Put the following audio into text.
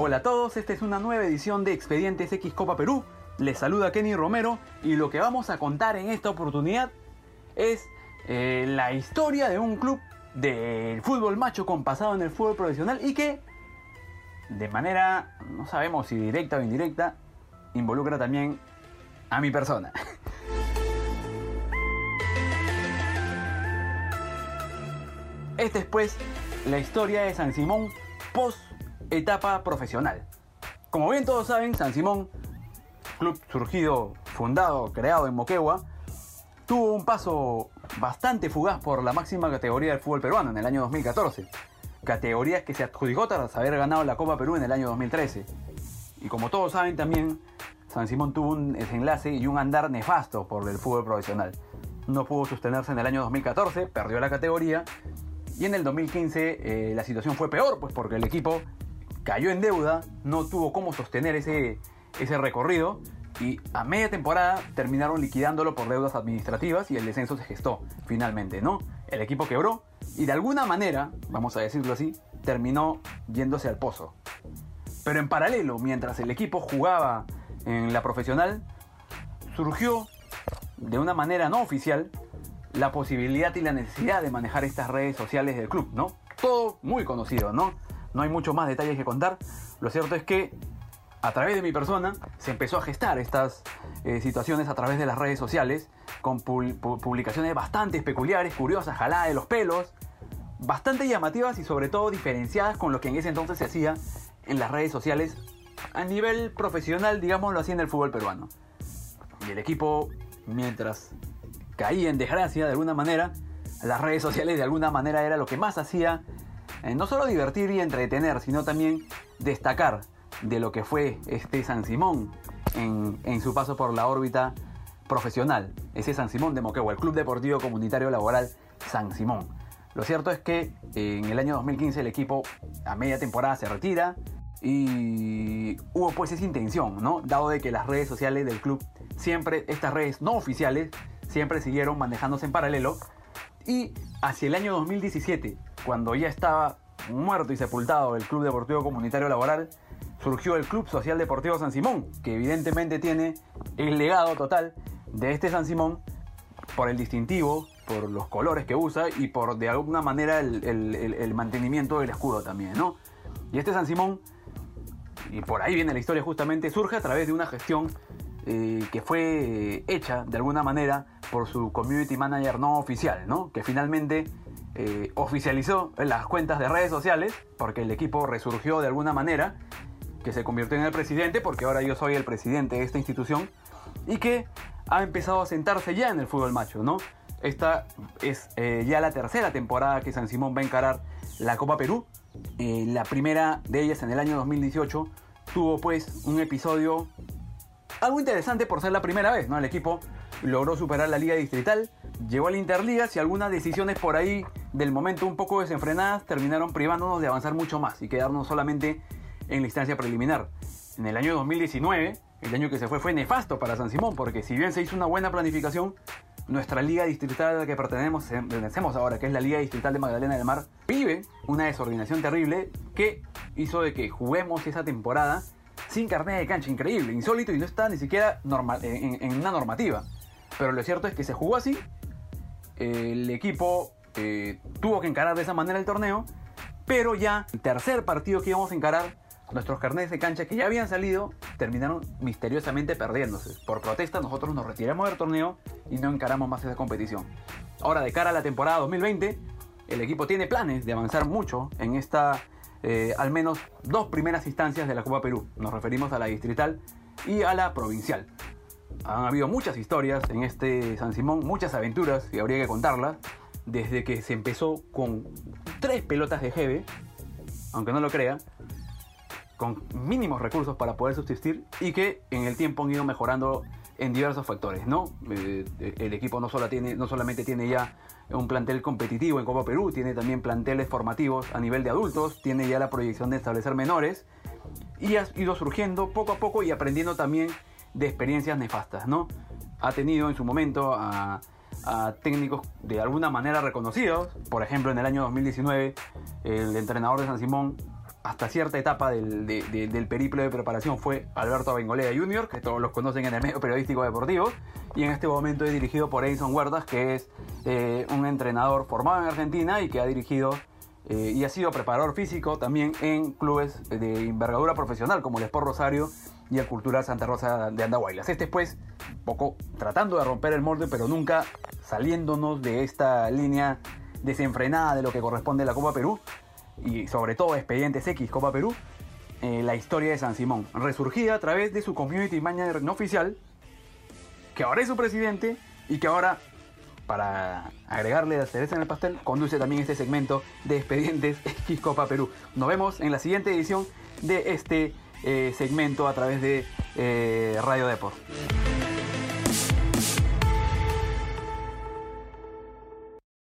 Hola a todos, esta es una nueva edición de Expedientes X Copa Perú. Les saluda Kenny Romero y lo que vamos a contar en esta oportunidad es eh, la historia de un club del fútbol macho con pasado en el fútbol profesional y que de manera, no sabemos si directa o indirecta, involucra también a mi persona. Esta es pues la historia de San Simón post etapa profesional. Como bien todos saben, San Simón, club surgido, fundado, creado en Moquegua, tuvo un paso bastante fugaz por la máxima categoría del fútbol peruano en el año 2014. Categorías que se adjudicó tras haber ganado la Copa Perú en el año 2013. Y como todos saben también, San Simón tuvo un desenlace y un andar nefasto por el fútbol profesional. No pudo sostenerse en el año 2014, perdió la categoría y en el 2015 eh, la situación fue peor, pues porque el equipo cayó en deuda, no tuvo cómo sostener ese, ese recorrido y a media temporada terminaron liquidándolo por deudas administrativas y el descenso se gestó finalmente, ¿no? El equipo quebró y de alguna manera, vamos a decirlo así, terminó yéndose al pozo. Pero en paralelo, mientras el equipo jugaba en la profesional, surgió de una manera no oficial la posibilidad y la necesidad de manejar estas redes sociales del club, ¿no? Todo muy conocido, ¿no? No hay mucho más detalles que contar. Lo cierto es que a través de mi persona se empezó a gestar estas eh, situaciones a través de las redes sociales con publicaciones bastante peculiares, curiosas, jalada de los pelos, bastante llamativas y sobre todo diferenciadas con lo que en ese entonces se hacía en las redes sociales a nivel profesional, digámoslo así, en el fútbol peruano. Y el equipo, mientras caía en desgracia de alguna manera, las redes sociales de alguna manera era lo que más hacía, eh, no solo divertir y entretener, sino también destacar de lo que fue este San Simón en, su paso por la órbita profesional, ese San Simón de Moquegua, el Club Deportivo Comunitario Laboral San Simón. Lo cierto es que en el año 2015 el equipo a media temporada se retira y hubo pues esa intención, ¿no? Dado de que las redes sociales del club siempre, estas redes no oficiales, siempre siguieron manejándose en paralelo. Y hacia el año 2017, cuando ya estaba muerto y sepultado el Club Deportivo Comunitario Laboral, surgió el Club Social Deportivo San Simón, que evidentemente tiene el legado total de este San Simón por el distintivo, por los colores que usa y por de alguna manera el, mantenimiento del escudo también, ¿no? Y este San Simón, y por ahí viene la historia justamente, surge a través de una gestión eh, que fue hecha de alguna manera por su community manager no oficial, ¿no? Que finalmente eh, oficializó las cuentas de redes sociales, porque el equipo resurgió de alguna manera, que se convirtió en el presidente, porque ahora yo soy el presidente de esta institución, y que ha empezado a sentarse ya en el fútbol macho, ¿no? Esta es eh, ya la tercera temporada que San Simón va a encarar la Copa Perú. Eh, la primera de ellas en el año 2018 tuvo pues un episodio algo interesante por ser la primera vez, ¿no? El equipo logró superar la liga distrital, llegó a la Interliga y algunas decisiones por ahí del momento un poco desenfrenadas terminaron privándonos de avanzar mucho más y quedarnos solamente en la instancia preliminar. En el año 2019, el año que se fue fue nefasto para San Simón porque si bien se hizo una buena planificación, nuestra liga distrital a la que pertenecemos ahora, que es la Liga Distrital de Magdalena del Mar, vive una desorganización terrible que hizo de que juguemos esa temporada sin carnet de cancha, increíble, insólito y no está ni siquiera normal, en una normativa. Pero lo cierto es que se jugó así. El equipo eh, tuvo que encarar de esa manera el torneo. Pero ya el tercer partido que íbamos a encarar, nuestros carnets de cancha que ya habían salido, terminaron misteriosamente perdiéndose. Por protesta nosotros nos retiramos del torneo y no encaramos más esa competición. Ahora de cara a la temporada 2020, el equipo tiene planes de avanzar mucho en esta, eh, al menos dos primeras instancias de la Copa Perú. Nos referimos a la distrital y a la provincial han habido muchas historias en este San Simón, muchas aventuras y habría que contarlas, desde que se empezó con tres pelotas de Jeve, aunque no lo crea, con mínimos recursos para poder subsistir y que en el tiempo han ido mejorando en diversos factores, ¿no? Eh, el equipo no, solo tiene, no solamente tiene ya un plantel competitivo en Copa Perú, tiene también planteles formativos a nivel de adultos, tiene ya la proyección de establecer menores y ha ido surgiendo poco a poco y aprendiendo también de experiencias nefastas, ¿no? Ha tenido en su momento a, técnicos de alguna manera reconocidos, por ejemplo en el año 2019 el entrenador de San Simón hasta cierta etapa del, del periplo de preparación fue Alberto Bengolea Jr., que todos los conocen en el medio periodístico deportivo, y en este momento es dirigido por Edison Huertas, que es eh, un entrenador formado en Argentina y que ha dirigido eh, y ha sido preparador físico también en clubes de envergadura profesional como el Sport Rosario y el Cultural Santa Rosa de Andahuaylas. Este pues, poco tratando de romper el molde, pero nunca saliéndonos de esta línea desenfrenada de lo que corresponde a la Copa Perú y sobre todo Expedientes X Copa Perú, eh, la historia de San Simón, resurgida a través de su community manager no oficial, que ahora es su presidente y que ahora para agregarle la cereza en el pastel, conduce también este segmento de Expedientes X Copa Perú. Nos vemos en la siguiente edición de este eh, segmento a través de eh, Radio Deport.